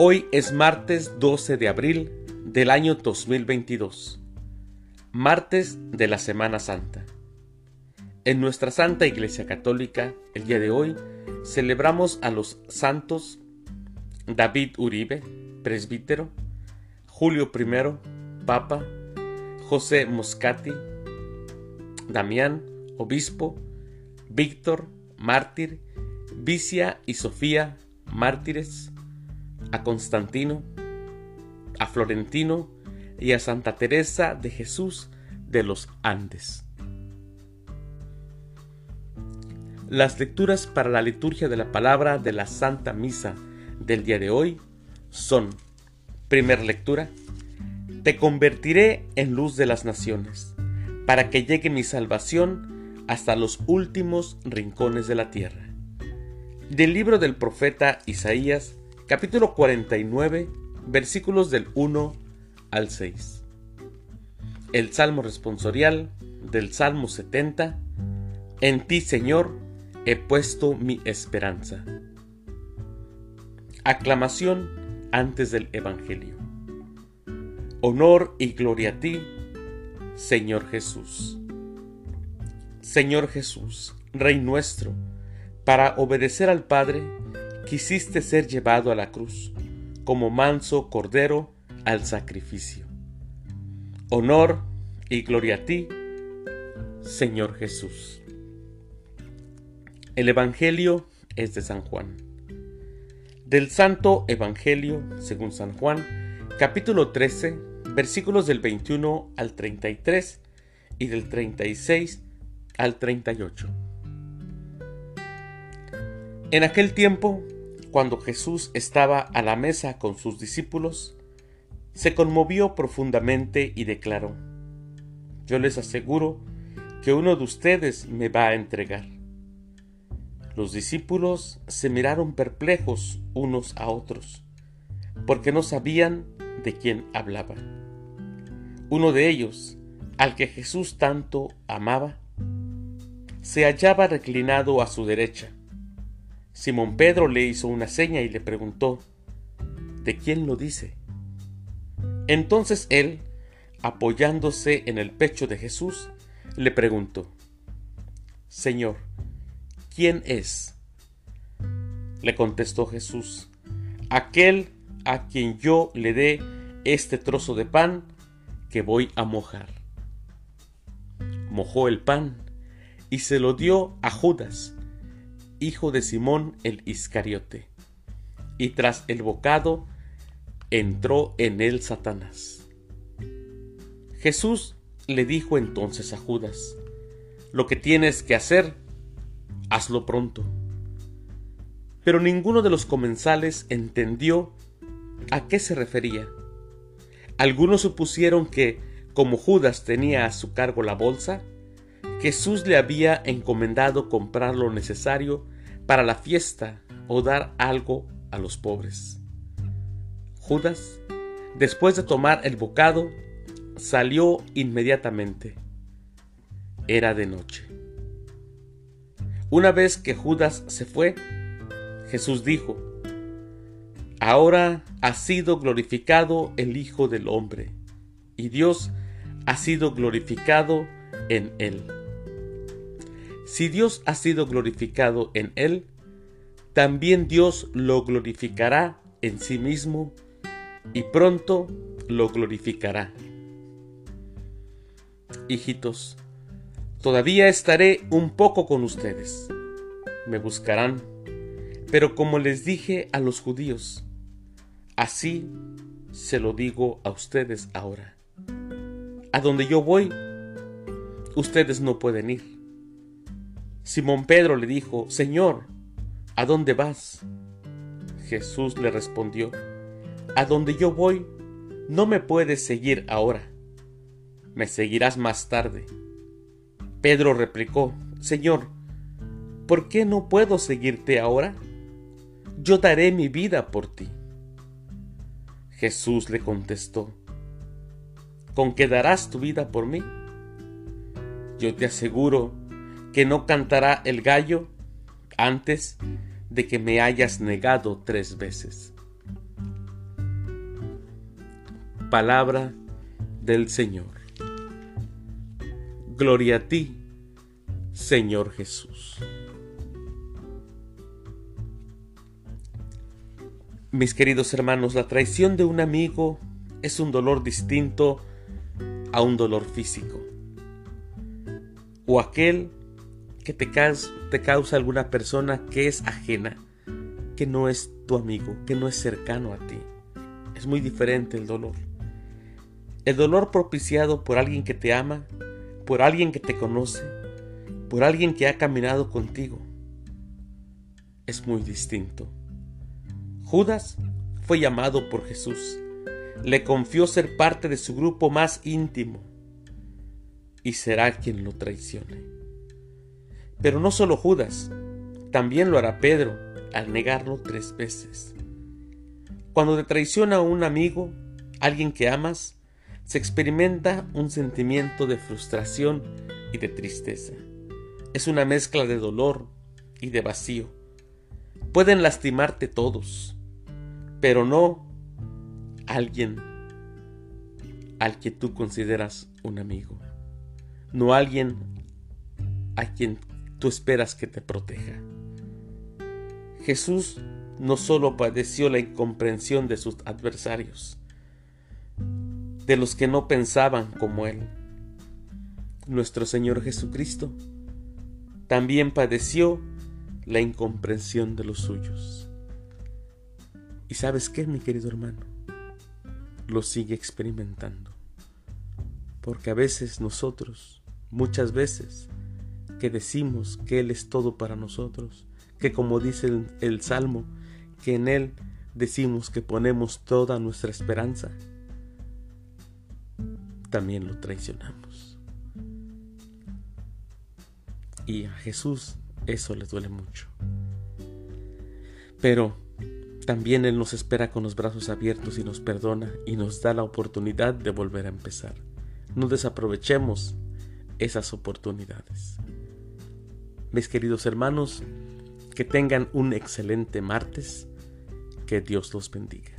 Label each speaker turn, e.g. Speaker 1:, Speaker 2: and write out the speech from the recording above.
Speaker 1: Hoy es martes 12 de abril del año 2022, martes de la Semana Santa. En nuestra Santa Iglesia Católica, el día de hoy, celebramos a los santos David Uribe, presbítero, Julio I, Papa, José Moscati, Damián, obispo, Víctor, mártir, Vicia y Sofía, mártires, a Constantino, a Florentino y a Santa Teresa de Jesús de los Andes. Las lecturas para la liturgia de la palabra de la Santa Misa del día de hoy son, primera lectura, Te convertiré en luz de las naciones, para que llegue mi salvación hasta los últimos rincones de la tierra. Del libro del profeta Isaías, capítulo 49, versículos del 1 al 6. El Salmo responsorial del Salmo 70. En ti, Señor, he puesto mi esperanza. Aclamación antes del Evangelio. Honor y gloria a ti, Señor Jesús. Señor Jesús, Rey nuestro, para obedecer al Padre, quisiste ser llevado a la cruz, como manso cordero al sacrificio. Honor y gloria a ti, Señor Jesús. El Evangelio es de San Juan. Del Santo Evangelio, según San Juan, capítulo 13, versículos del 21 al 33 y del 36 al 38. En aquel tiempo cuando Jesús estaba a la mesa con sus discípulos, se conmovió profundamente y declaró, Yo les aseguro que uno de ustedes me va a entregar. Los discípulos se miraron perplejos unos a otros, porque no sabían de quién hablaba. Uno de ellos, al que Jesús tanto amaba, se hallaba reclinado a su derecha Simón Pedro le hizo una seña y le preguntó, ¿de quién lo dice? Entonces él, apoyándose en el pecho de Jesús, le preguntó, Señor, ¿quién es? Le contestó Jesús, aquel a quien yo le dé este trozo de pan que voy a mojar. Mojó el pan y se lo dio a Judas, hijo de Simón el Iscariote. Y tras el bocado entró en él Satanás. Jesús le dijo entonces a Judas, lo que tienes que hacer, hazlo pronto. Pero ninguno de los comensales entendió a qué se refería. Algunos supusieron que, como Judas tenía a su cargo la bolsa, Jesús le había encomendado comprar lo necesario para la fiesta o dar algo a los pobres. Judas, después de tomar el bocado, salió inmediatamente. Era de noche. Una vez que Judas se fue, Jesús dijo, Ahora ha sido glorificado el Hijo del Hombre, y Dios ha sido glorificado en él. Si Dios ha sido glorificado en él, también Dios lo glorificará en sí mismo y pronto lo glorificará. Hijitos, todavía estaré un poco con ustedes. Me buscarán, pero como les dije a los judíos, así se lo digo a ustedes ahora. A donde yo voy, ustedes no pueden ir. Simón Pedro le dijo, Señor, ¿a dónde vas? Jesús le respondió, A donde yo voy, no me puedes seguir ahora, me seguirás más tarde. Pedro replicó, Señor, ¿por qué no puedo seguirte ahora? Yo daré mi vida por ti. Jesús le contestó, ¿con qué darás tu vida por mí? Yo te aseguro que no cantará el gallo antes de que me hayas negado tres veces. Palabra del Señor. Gloria a ti, Señor Jesús. Mis queridos hermanos, la traición de un amigo es un dolor distinto a un dolor físico. O aquel que te, causa alguna persona que es ajena, que no es tu amigo, que no es cercano a ti. Es muy diferente el dolor. El dolor propiciado por alguien que te ama, por alguien que te conoce, por alguien que ha caminado contigo, es muy distinto. Judas fue llamado por Jesús, le confió ser parte de su grupo más íntimo y será quien lo traicione. Pero no solo Judas, también lo hará Pedro al negarlo tres veces. Cuando te traiciona un amigo, alguien que amas, se experimenta un sentimiento de frustración y de tristeza. Es una mezcla de dolor y de vacío. Pueden lastimarte todos, pero no alguien al que tú consideras un amigo, no alguien a quien tú esperas que te proteja. Jesús no solo padeció la incomprensión de sus adversarios, de los que no pensaban como Él. Nuestro Señor Jesucristo también padeció la incomprensión de los suyos. ¿Y sabes qué, mi querido hermano? Lo sigue experimentando. Porque a veces nosotros, muchas veces, que decimos que Él es todo para nosotros, que como dice el, Salmo, que en Él decimos que ponemos toda nuestra esperanza, también lo traicionamos. Y a Jesús eso le duele mucho. Pero también Él nos espera con los brazos abiertos y nos perdona y nos da la oportunidad de volver a empezar. No desaprovechemos esas oportunidades. Mis queridos hermanos, que tengan un excelente martes. Que Dios los bendiga.